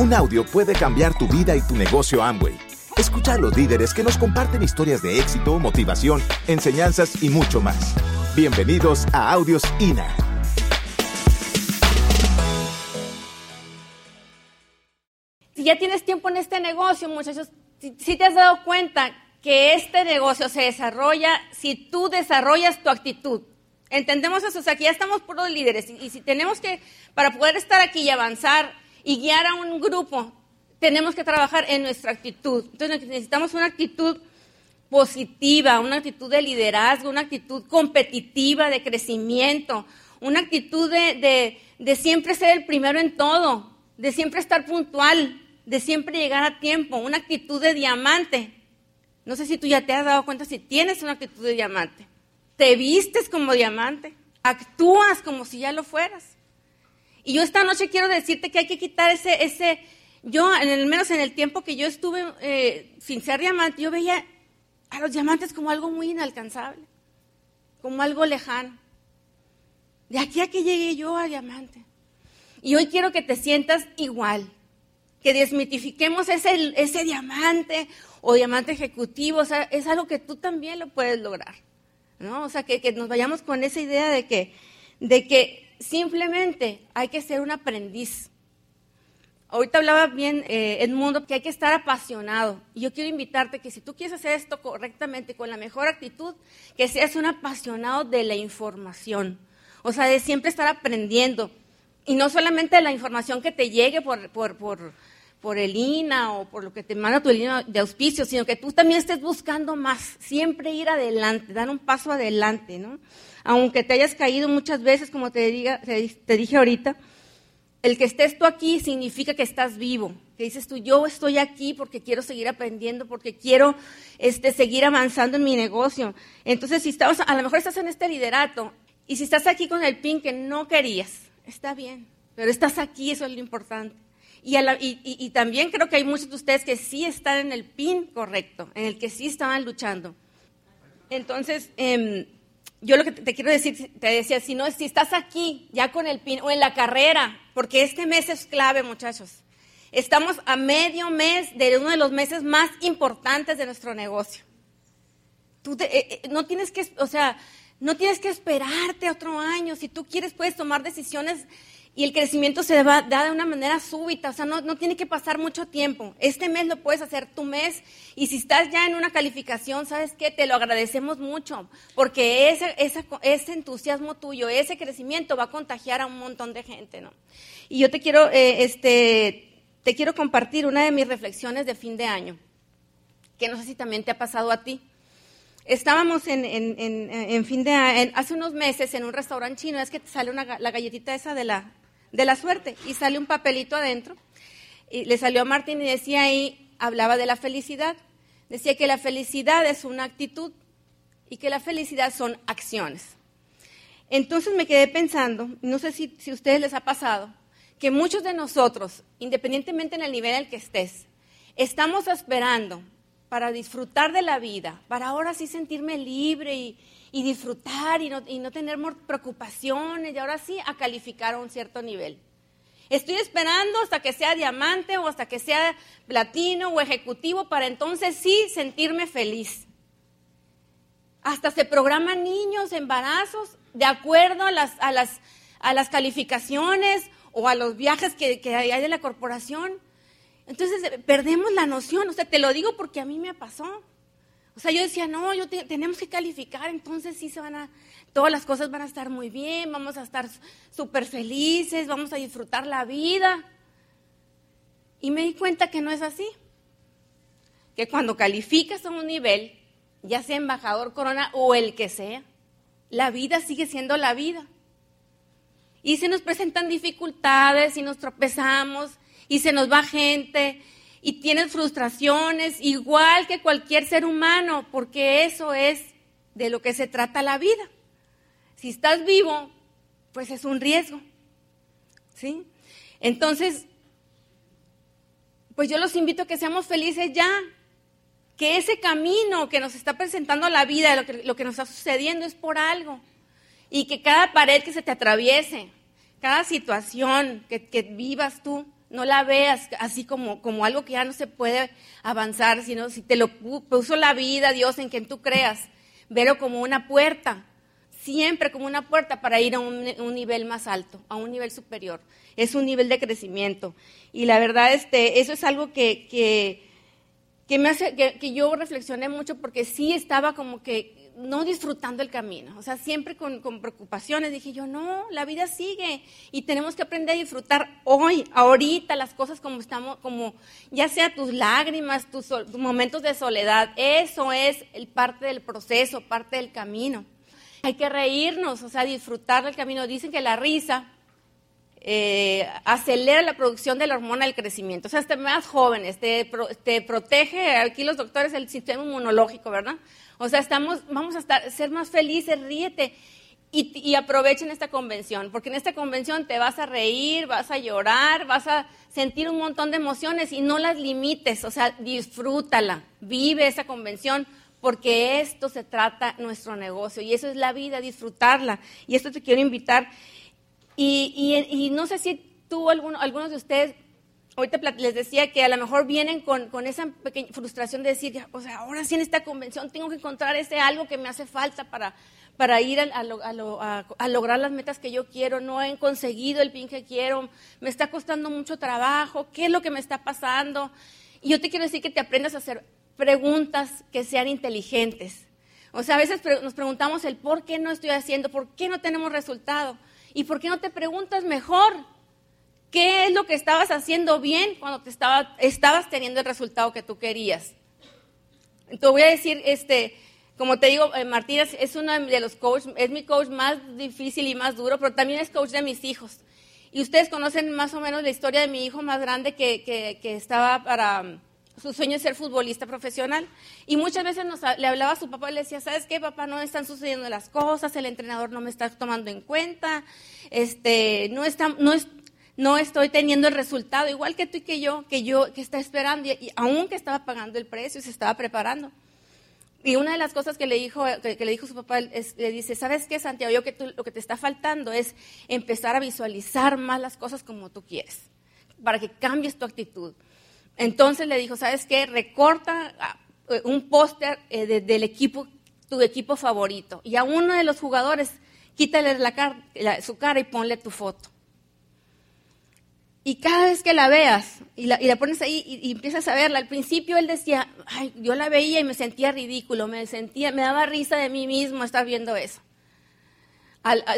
Un audio puede cambiar tu vida y tu negocio Amway. Escucha a los líderes que nos comparten historias de éxito, motivación, enseñanzas y mucho más. Bienvenidos a Audios INA. Si ya tienes tiempo en este negocio, muchachos, si, te has dado cuenta que este negocio se desarrolla si tú desarrollas tu actitud. Entendemos eso, o sea, que ya estamos por los líderes y, si tenemos que, para poder estar aquí y avanzar y guiar a un grupo, tenemos que trabajar en nuestra actitud. Entonces necesitamos una actitud positiva, una actitud de liderazgo, una actitud competitiva, de crecimiento, una actitud de, de siempre ser el primero en todo, de siempre estar puntual, de siempre llegar a tiempo, una actitud de diamante. No sé si tú ya te has dado cuenta si tienes una actitud de diamante te vistes como diamante, actúas como si ya lo fueras. Y yo esta noche quiero decirte que hay que quitar ese, ese yo, en el menos en el tiempo que yo estuve eh, sin ser diamante, yo veía a los diamantes como algo muy inalcanzable, como algo lejano. De aquí a que llegué yo a diamante. Y hoy quiero que te sientas igual, que desmitifiquemos ese, ese diamante o diamante ejecutivo, o sea, es algo que tú también lo puedes lograr. ¿no? O sea, que, nos vayamos con esa idea de que, de que simplemente hay que ser un aprendiz. Ahorita hablaba bien eh, Edmundo que hay que estar apasionado. Y yo quiero invitarte que si tú quieres hacer esto correctamente, con la mejor actitud, que seas un apasionado de la información. O sea, de siempre estar aprendiendo. Y no solamente la información que te llegue por, el INA o por lo que te manda tu línea de auspicio, sino que tú también estés buscando más, siempre ir adelante, dar un paso adelante, ¿no? Aunque te hayas caído muchas veces, como te, dije ahorita, el que estés tú aquí significa que estás vivo, que dices tú, yo estoy aquí porque quiero seguir aprendiendo, porque quiero este, seguir avanzando en mi negocio. Entonces, si estamos, a lo mejor estás en este liderato, y si estás aquí con el pin que no querías, está bien, pero estás aquí, eso es lo importante. Y, también creo que hay muchos de ustedes que sí están en el pin correcto, en el que sí estaban luchando. Entonces, em, yo lo que te, quiero decir, te decía, si no, si estás aquí ya con el pin o en la carrera, porque este mes es clave, muchachos. Estamos a medio mes de uno de los meses más importantes de nuestro negocio. Tú eh, eh, no tienes que, o sea, no tienes que esperarte otro año. Si tú quieres, puedes tomar decisiones y el crecimiento se da de una manera súbita, o sea, no, tiene que pasar mucho tiempo. Este mes lo puedes hacer tu mes y si estás ya en una calificación, ¿sabes qué? Te lo agradecemos mucho porque ese, ese, entusiasmo tuyo, ese crecimiento va a contagiar a un montón de gente, ¿no? Y yo te quiero, eh, este, te quiero compartir una de mis reflexiones de fin de año, que no sé si también te ha pasado a ti. Estábamos en, en, fin de hace unos meses en un restaurante chino, es que te sale una, la galletita esa de la, de la suerte y sale un papelito adentro. Y le salió a Martín y decía ahí, hablaba de la felicidad. Decía que la felicidad es una actitud y que la felicidad son acciones. Entonces me quedé pensando, no sé si, si a ustedes les ha pasado, que muchos de nosotros, independientemente en el nivel en el que estés, estamos esperando para disfrutar de la vida, para ahora sí sentirme libre y, y disfrutar y no, y no tener preocupaciones y ahora sí a calificar a un cierto nivel. Estoy esperando hasta que sea diamante o hasta que sea platino o ejecutivo para entonces sí sentirme feliz. Hasta se programan niños, embarazos, de acuerdo a las, a las, a las calificaciones o a los viajes que, que hay de la corporación. Entonces perdemos la noción, o sea, te lo digo porque a mí me pasó. O sea, yo decía, no, yo tenemos que calificar, entonces sí se van a, todas las cosas van a estar muy bien, vamos a estar súper felices, vamos a disfrutar la vida. Y me di cuenta que no es así. Que cuando calificas a un nivel, ya sea embajador corona o el que sea, la vida sigue siendo la vida. Y se nos presentan dificultades y nos tropezamos y se nos va gente y tienes frustraciones igual que cualquier ser humano, porque eso es de lo que se trata la vida. Si estás vivo, pues es un riesgo. ¿Sí? Entonces, pues yo los invito a que seamos felices ya, que ese camino que nos está presentando la vida, lo que, lo que nos está sucediendo es por algo, y que cada pared que se te atraviese, cada situación que, que vivas tú, no la veas así como, como algo que ya no se puede avanzar, sino si te lo puso la vida, Dios, en quien tú creas, velo como una puerta, siempre como una puerta para ir a un, nivel más alto, a un nivel superior. Es un nivel de crecimiento. Y la verdad, este, eso es algo que, que, me hace, que, que yo reflexioné mucho porque sí estaba como que no disfrutando el camino, o sea, siempre con, preocupaciones. Dije yo, no, la vida sigue y tenemos que aprender a disfrutar hoy, ahorita, las cosas como estamos, como ya sea tus lágrimas, tus, momentos de soledad, eso es el parte del proceso, parte del camino. Hay que reírnos, o sea, disfrutar del camino. Dicen que la risa eh, acelera la producción de la hormona del crecimiento. O sea, te más jóvenes, te, te protege, aquí los doctores, el sistema inmunológico, ¿verdad? O sea, estamos, vamos a estar, ser más felices, ríete. Y, aprovechen esta convención, porque en esta convención te vas a reír, vas a llorar, vas a sentir un montón de emociones y no las limites, o sea, disfrútala, vive esa convención, porque esto se trata nuestro negocio y eso es la vida, disfrutarla. Y esto te quiero invitar. Y, no sé si tú, alguno, algunos de ustedes, ahorita les decía que a lo mejor vienen con, esa pequeña frustración de decir, o sea, ahora sí en esta convención tengo que encontrar ese algo que me hace falta para, para ir a, lograr las metas que yo quiero, no he conseguido el pin que quiero, me está costando mucho trabajo, ¿qué es lo que me está pasando? Y yo te quiero decir que te aprendas a hacer preguntas que sean inteligentes. O sea, a veces nos preguntamos el por qué no estoy haciendo, por qué no tenemos resultado y por qué no te preguntas mejor ¿Qué es lo que estabas haciendo bien cuando te estaba, estabas teniendo el resultado que tú querías? Te voy a decir, este, como te digo, eh, Martínez es uno de los coaches, es mi coach más difícil y más duro, pero también es coach de mis hijos. Y ustedes conocen más o menos la historia de mi hijo más grande que, que, estaba para su sueño de ser futbolista profesional. Y muchas veces le hablaba a su papá y le decía, ¿sabes qué, papá? No están sucediendo las cosas, el entrenador no me está tomando en cuenta, este, no, está, no, es, no estoy teniendo el resultado, igual que tú y que yo, que yo que está esperando, y, aún que estaba pagando el precio y se estaba preparando. Y una de las cosas que le dijo, que, le dijo su papá, le dice, ¿sabes qué, Santiago? Yo que lo que te está faltando es empezar a visualizar más las cosas como tú quieres, para que cambies tu actitud. Entonces le dijo, ¿sabes qué? Recorta ah, un póster eh, del equipo, tu equipo favorito, y a uno de los jugadores, quítale la, su cara y ponle tu foto. Y cada vez que la veas y la, pones ahí y, empiezas a verla, al principio él decía, ay, yo la veía y me sentía ridículo, me sentía, me daba risa de mí mismo estar viendo eso.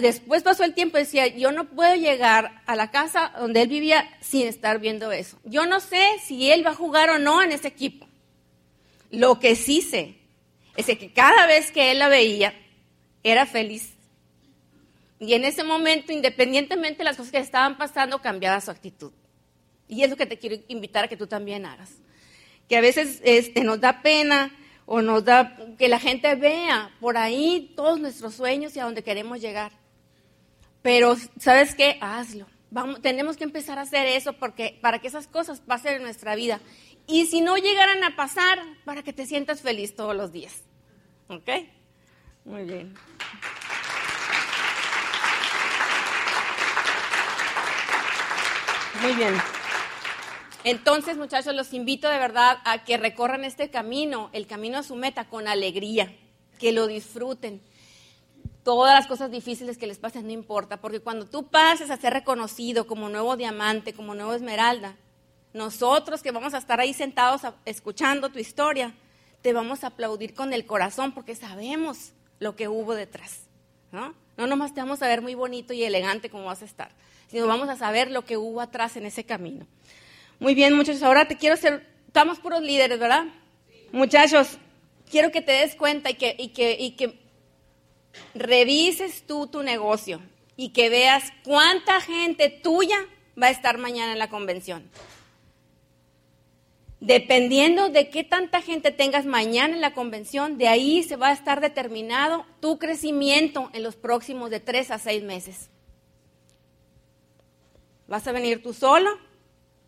Después pasó el tiempo y decía, yo no puedo llegar a la casa donde él vivía sin estar viendo eso. Yo no sé si él va a jugar o no en ese equipo. Lo que sí sé es que cada vez que él la veía, era feliz y en ese momento, independientemente de las cosas que estaban pasando, cambiaba su actitud. Y es lo que te quiero invitar a que tú también hagas. Que a veces este, nos da pena o nos da que la gente vea por ahí todos nuestros sueños y a donde queremos llegar. Pero, ¿sabes qué? Hazlo. Vamos, tenemos que empezar a hacer eso porque, para que esas cosas pasen en nuestra vida. Y si no llegaran a pasar, para que te sientas feliz todos los días. ¿Ok? Muy bien. Muy bien. Entonces, muchachos, los invito de verdad a que recorran este camino, el camino a su meta, con alegría, que lo disfruten. Todas las cosas difíciles que les pasen no importa, porque cuando tú pases a ser reconocido como nuevo diamante, como nuevo esmeralda, nosotros que vamos a estar ahí sentados escuchando tu historia, te vamos a aplaudir con el corazón porque sabemos lo que hubo detrás. ¿no? no nomás te vamos a ver muy bonito y elegante como vas a estar, sino vamos a saber lo que hubo atrás en ese camino. Muy bien, muchachos, ahora te quiero hacer, estamos puros líderes, ¿verdad? Muchachos, quiero que te des cuenta y que, y que, y que revises tú tu negocio y que veas cuánta gente tuya va a estar mañana en la convención. Dependiendo de qué tanta gente tengas mañana en la convención, de ahí se va a estar determinado tu crecimiento en los próximos de tres a seis meses. ¿Vas a venir tú solo?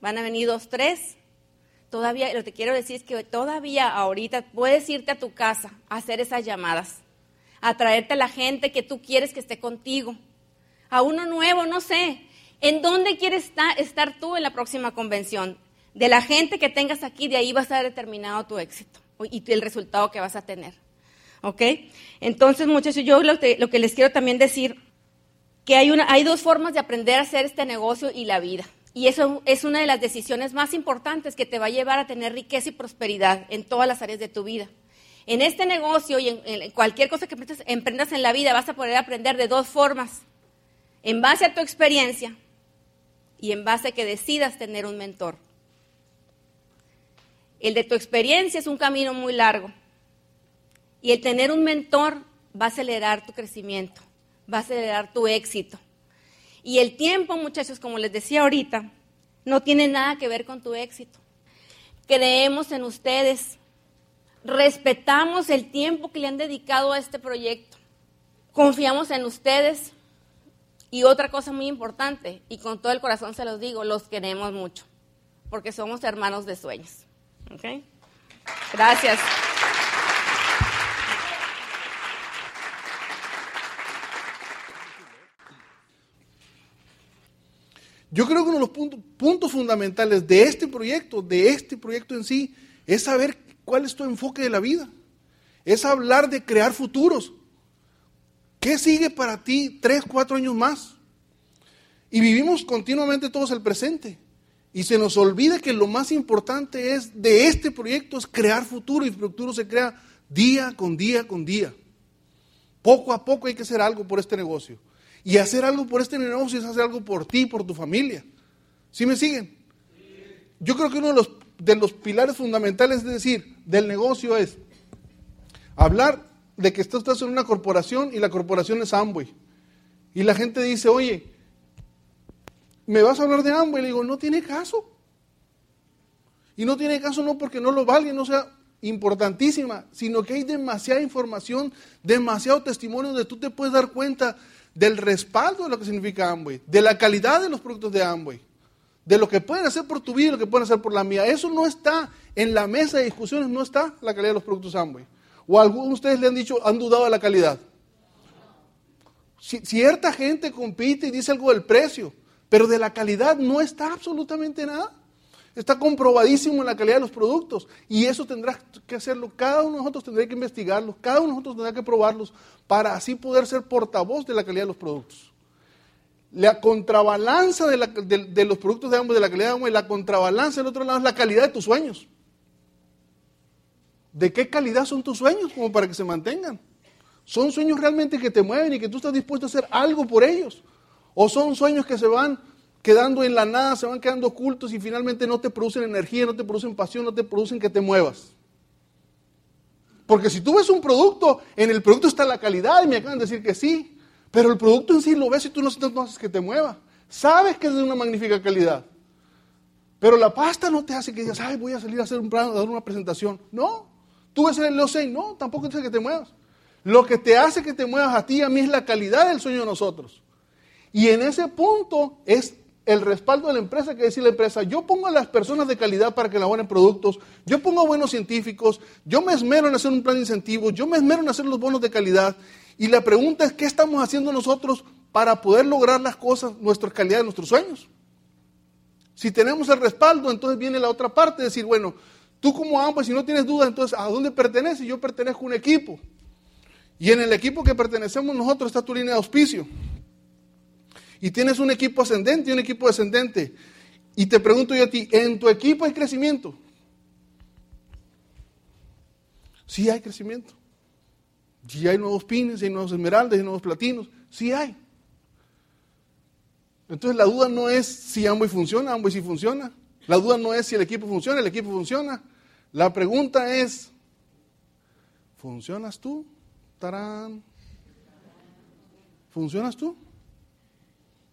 ¿Van a venir dos, tres? Todavía, lo que quiero decir es que todavía ahorita puedes irte a tu casa a hacer esas llamadas, a traerte a la gente que tú quieres que esté contigo, a uno nuevo, no sé. ¿En dónde quieres estar tú en la próxima convención? De la gente que tengas aquí, de ahí va a estar determinado tu éxito y el resultado que vas a tener. ¿Ok? Entonces, muchachos, yo lo que, les quiero también decir, que hay dos formas de aprender a hacer este negocio y la vida. Y eso es una de las decisiones más importantes que te va a llevar a tener riqueza y prosperidad en todas las áreas de tu vida. En este negocio y en, cualquier cosa que emprendas en la vida vas a poder aprender de dos formas. En base a tu experiencia y en base a que decidas tener un mentor. El de tu experiencia es un camino muy largo y el tener un mentor va a acelerar tu crecimiento, va a acelerar tu éxito. Y el tiempo, muchachos, como les decía ahorita, no tiene nada que ver con tu éxito. Creemos en ustedes, respetamos el tiempo que le han dedicado a este proyecto, confiamos en ustedes y otra cosa muy importante, y con todo el corazón se los digo, los queremos mucho, porque somos hermanos de sueños. Gracias. Yo creo que uno de los puntos, fundamentales de este proyecto, de este proyecto en sí, es saber cuál es tu enfoque de la vida. Es hablar de crear futuros. ¿Qué sigue para ti tres, cuatro años más? Y vivimos continuamente todos el presente. Y se nos olvida que lo más importante es de este proyecto es crear futuro y el futuro se crea día con día con día. Poco a poco hay que hacer algo por este negocio. Y hacer algo por este negocio es hacer algo por ti, por tu familia. ¿Sí me siguen? Yo creo que uno de los, de los pilares fundamentales, es decir, del negocio es hablar de que estás en una corporación y la corporación es Amway. Y la gente dice, oye, ¿me vas a hablar de Amway? Y le digo, no tiene caso. Y no tiene caso no porque no lo valga, no sea importantísima, sino que hay demasiada información, demasiado testimonio donde tú te puedes dar cuenta del respaldo de lo que significa Amway, de la calidad de los productos de Amway, de lo que pueden hacer por tu vida y lo que pueden hacer por la mía. Eso no está en la mesa de discusiones, no está la calidad de los productos Amway. ¿O algunos de ustedes le han dicho, han dudado de la calidad? cierta gente compite y dice algo del precio, pero de la calidad no está absolutamente nada. Está comprobadísimo en la calidad de los productos y eso tendrá que hacerlo. Cada uno de nosotros tendrá que investigarlos, cada uno de nosotros tendrá que probarlos para así poder ser portavoz de la calidad de los productos. La contrabalanza de, los productos de ambos, de la calidad de ambos, y la contrabalanza del otro lado es la calidad de tus sueños. ¿De qué calidad son tus sueños como para que se mantengan? ¿Son sueños realmente que te mueven y que tú estás dispuesto a hacer algo por ellos? ¿O son sueños que se van quedando en la nada, se van quedando ocultos y finalmente no te producen energía, no te producen pasión, no te producen que te muevas? Porque si tú ves un producto, en el producto está la calidad y me acaban de decir que sí, pero el producto en sí lo ves y tú no, no haces que te mueva. Sabes que es de una magnífica calidad. Pero la pasta no te hace que digas, ay, voy a salir a hacer un plan, a dar una presentación. No, Tú ves el Leo no, tampoco te hace que te muevas. Lo que te hace que te muevas a ti y a mí es la calidad del sueño de nosotros. Y en ese punto es el respaldo de la empresa que decir la empresa, yo pongo a las personas de calidad para que elaboren productos, yo pongo buenos científicos, yo me esmero en hacer un plan de incentivos, yo me esmero en hacer los bonos de calidad. Y la pregunta es, ¿qué estamos haciendo nosotros para poder lograr las cosas, nuestra calidad de nuestros sueños? Si tenemos el respaldo, entonces viene la otra parte, decir, bueno, Tú como ambos, si no tienes dudas, entonces, ¿a dónde perteneces? Yo pertenezco a un equipo. Y en el equipo que pertenecemos nosotros está tu línea de auspicio. Y tienes un equipo ascendente y un equipo descendente. Y te pregunto yo a ti, ¿en tu equipo hay crecimiento? Sí hay crecimiento. Sí hay nuevos pines, hay nuevos esmeraldas, hay nuevos platinos. Sí hay. Entonces la duda no es si Amway funciona, Amway sí funciona. La duda no es si el equipo funciona, el equipo funciona. La pregunta es, ¿funcionas tú? Tarán. ¿Funcionas tú?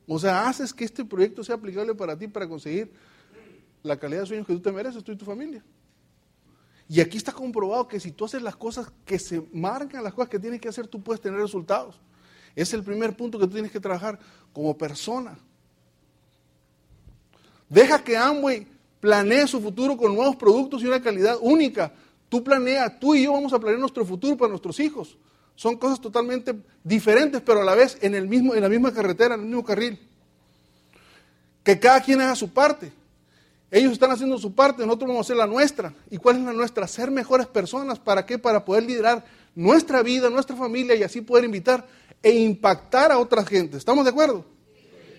O sea, haces que este proyecto sea aplicable para ti para conseguir la calidad de sueños que tú te mereces, tú y tu familia. Y aquí está comprobado que si tú haces las cosas que se marcan, las cosas que tienes que hacer, tú puedes tener resultados. Es el primer punto que tú tienes que trabajar como persona. Deja que Amway planee su futuro con nuevos productos y una calidad única. Tú planeas, tú y yo vamos a planear nuestro futuro para nuestros hijos. Son cosas totalmente diferentes, pero a la vez en, el mismo, en la misma carretera, en el mismo carril. que cada quien haga su parte. Ellos están haciendo su parte, nosotros vamos a hacer la nuestra. ¿Y cuál es la nuestra? Ser mejores personas. ¿Para qué? Para poder liderar nuestra vida, nuestra familia y así poder invitar e impactar a otra gente. ¿Estamos de acuerdo?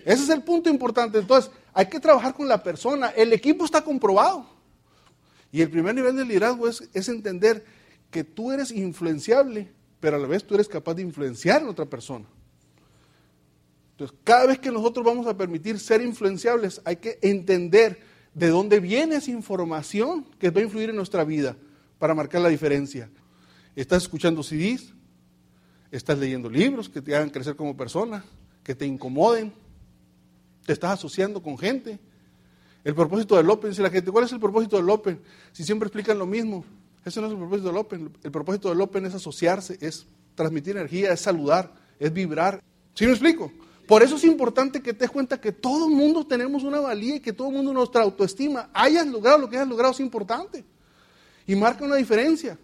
Ese es el punto importante. Entonces, hay que trabajar con la persona. El equipo está comprobado. Y el primer nivel de liderazgo es, es entender que tú eres influenciable, pero a la vez tú eres capaz de influenciar a otra persona. Entonces, cada vez que nosotros vamos a permitir ser influenciables, hay que entender de dónde viene esa información que va a influir en nuestra vida para marcar la diferencia. ¿Estás escuchando CDs? ¿Estás leyendo libros que te hagan crecer como persona? ¿Que te incomoden? ¿Te estás asociando con gente? El propósito del Open, dice la gente, ¿cuál es el propósito del Open? Si siempre explican lo mismo, ese no es el propósito del Open. El propósito del Open es asociarse, es transmitir energía, es saludar, es vibrar. ¿Sí me explico? Por eso es importante que te des cuenta que todo el mundo tenemos una valía y que todo el mundo nuestra autoestima, hayas logrado lo que hayas logrado, es importante. Y marca una diferencia.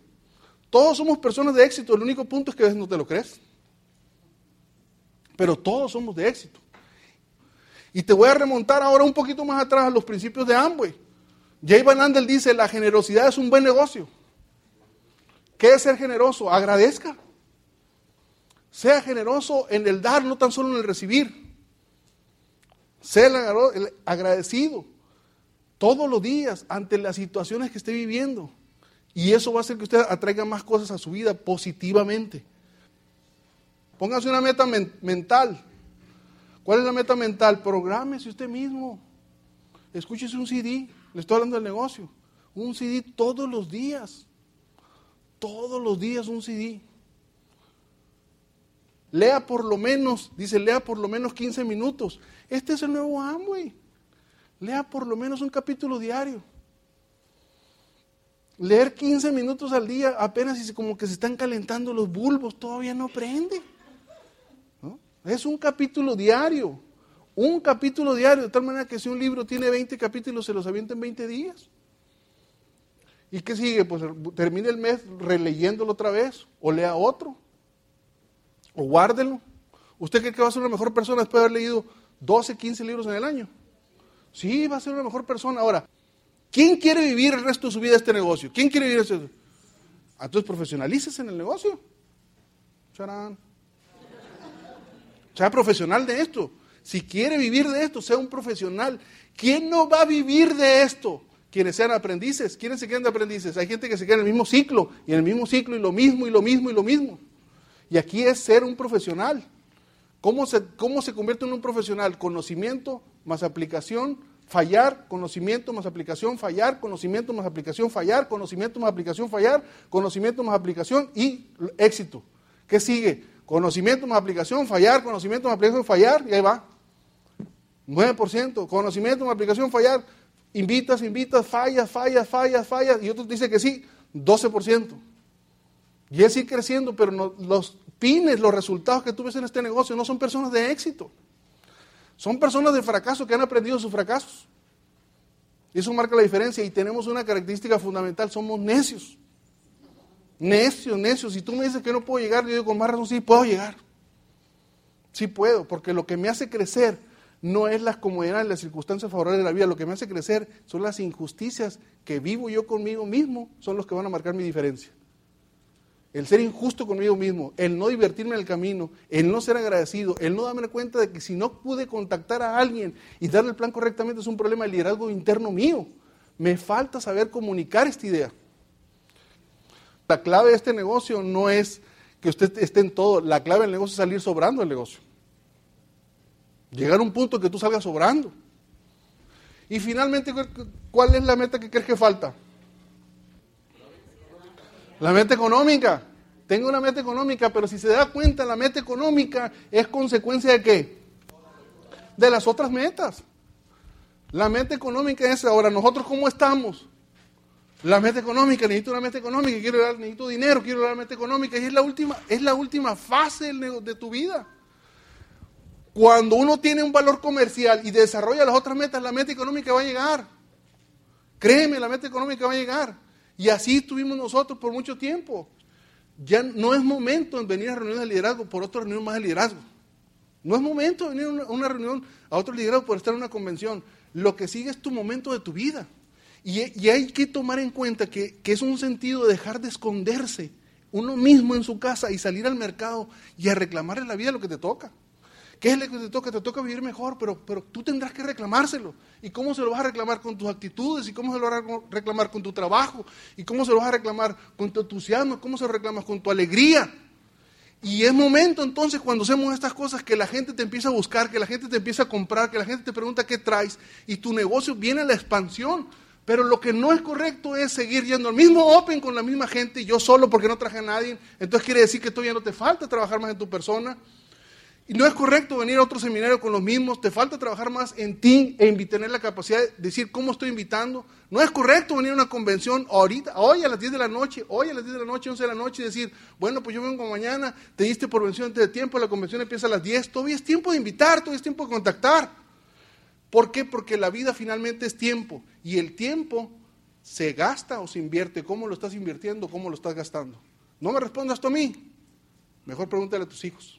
Todos somos personas de éxito, el único punto es que a veces no te lo crees. Pero todos somos de éxito. Y te voy a remontar ahora un poquito más atrás a los principios de Amway. Jay Van Andel dice, la generosidad es un buen negocio. ¿Qué es ser generoso? Agradezca. Sea generoso en el dar, no tan solo en el recibir. Sea agradecido todos los días ante las situaciones que esté viviendo. Y eso va a hacer que usted atraiga más cosas a su vida positivamente. Póngase una meta mental. ¿Cuál es la meta mental? Prográmese usted mismo. Escúchese un CD. Le estoy hablando del negocio. Un CD todos los días. Todos los días un CD. Lea por lo menos, dice, lea por lo menos 15 minutos. Este es el nuevo Amway. Lea por lo menos un capítulo diario. Leer 15 minutos al día, apenas y como que se están calentando los bulbos, todavía no prende. Es un capítulo diario. Un capítulo diario, de tal manera que si un libro tiene 20 capítulos, se los avienta en 20 días. ¿Y qué sigue? Pues termine el mes releyéndolo otra vez, o lea otro, o guárdelo. ¿Usted cree que va a ser una mejor persona después de haber leído 12, 15 libros en el año? Sí, va a ser una mejor persona. Ahora, ¿quién quiere vivir el resto de su vida este negocio? ¿Quién quiere vivir este? Entonces profesionalícese en el negocio. Charán. Sea profesional de esto. Si quiere vivir de esto, sea un profesional. ¿Quién no va a vivir de esto? Quienes sean aprendices. ¿Quiénes se quedan de aprendices? Hay gente que se queda en el mismo ciclo, y en el mismo ciclo, y lo mismo, y lo mismo, y lo mismo. Y aquí es ser un profesional. ¿Cómo se, cómo se convierte en un profesional? Conocimiento más aplicación, fallar, conocimiento más aplicación, fallar, conocimiento más aplicación, fallar, conocimiento más aplicación, fallar, conocimiento más aplicación y éxito. ¿Qué sigue? Conocimiento más aplicación, fallar, conocimiento más aplicación, fallar, y ahí va. 9%, conocimiento más aplicación, fallar, invitas, invitas, fallas, fallas, fallas, fallas, y otros dicen que sí, 12%. Y es ir creciendo, pero los pines, los resultados que tú ves en este negocio no son personas de éxito. Son personas de fracaso que han aprendido sus fracasos. Eso marca la diferencia. Y tenemos una característica fundamental, somos necios. Necios, necios. Si tú me dices que no puedo llegar, yo digo con más razón, sí, puedo llegar. Sí puedo, porque lo que me hace crecer no es las comodidades, las circunstancias favorables de la vida. Lo que me hace crecer son las injusticias que vivo yo conmigo mismo, son los que van a marcar mi diferencia el ser injusto conmigo mismo, el no divertirme en el camino, el no ser agradecido, el no darme cuenta de que si no pude contactar a alguien y darle el plan correctamente es un problema de liderazgo interno mío. Me falta saber comunicar esta idea. La clave de este negocio no es que usted esté en todo, la clave del negocio es salir sobrando el negocio. Llegar a un punto que tú salgas sobrando. Y finalmente, ¿cuál es la meta que crees que falta? La meta económica. Tengo una meta económica, pero si se da cuenta, la meta económica es consecuencia de qué? De las otras metas. La meta económica es ahora, nosotros cómo estamos. La meta económica, necesito una meta económica, quiero necesito dinero, quiero dar meta económica, y es la última, es la última fase de tu vida. Cuando uno tiene un valor comercial y desarrolla las otras metas, la meta económica va a llegar. Créeme, la meta económica va a llegar. Y así estuvimos nosotros por mucho tiempo. Ya no es momento en venir a reuniones de liderazgo por otra reunión más de liderazgo. No es momento de venir a una, reunión, a otro liderazgo por estar en una convención. Lo que sigue es tu momento de tu vida. Y, hay que tomar en cuenta que, que es un sentido de dejar de esconderse uno mismo en su casa y salir al mercado y a reclamarle la vida lo que te toca. ¿Qué es lo que te toca? Te toca vivir mejor, pero, pero tú tendrás que reclamárselo. ¿Y cómo se lo vas a reclamar con tus actitudes? ¿Y cómo se lo vas a reclamar con tu trabajo? ¿Y cómo se lo vas a reclamar con tu entusiasmo? ¿Cómo se lo reclamas con tu alegría? Y es momento entonces cuando hacemos estas cosas que la gente te empieza a buscar, que la gente te empieza a comprar, que la gente te pregunta qué traes y tu negocio viene a la expansión. Pero lo que no es correcto es seguir yendo al mismo Open con la misma gente, yo solo porque no traje a nadie. Entonces quiere decir que todavía no te falta trabajar más en tu persona. Y no es correcto venir a otro seminario con los mismos, te falta trabajar más en ti e tener la capacidad de decir cómo estoy invitando. No es correcto venir a una convención ahorita, hoy a las 10 de la noche, hoy a las 10 de la noche, 11 de la noche y decir, bueno, pues yo vengo mañana, te diste por vención antes de tiempo, la convención empieza a las 10, todavía es tiempo de invitar, todavía es tiempo de contactar. ¿Por qué? Porque la vida finalmente es tiempo y el tiempo se gasta o se invierte. ¿Cómo lo estás invirtiendo? ¿Cómo lo estás gastando? No me respondas tú a mí, mejor pregúntale a tus hijos.